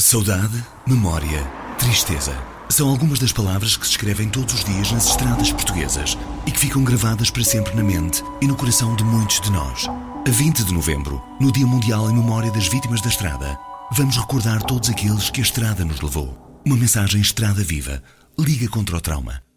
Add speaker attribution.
Speaker 1: Saudade, memória, tristeza. São algumas das palavras que se escrevem todos os dias nas estradas portuguesas e que ficam gravadas para sempre na mente e no coração de muitos de nós. A 20 de novembro, no Dia Mundial em Memória das Vítimas da Estrada, vamos recordar todos aqueles que a estrada nos levou. Uma mensagem Estrada Viva. Liga contra o trauma.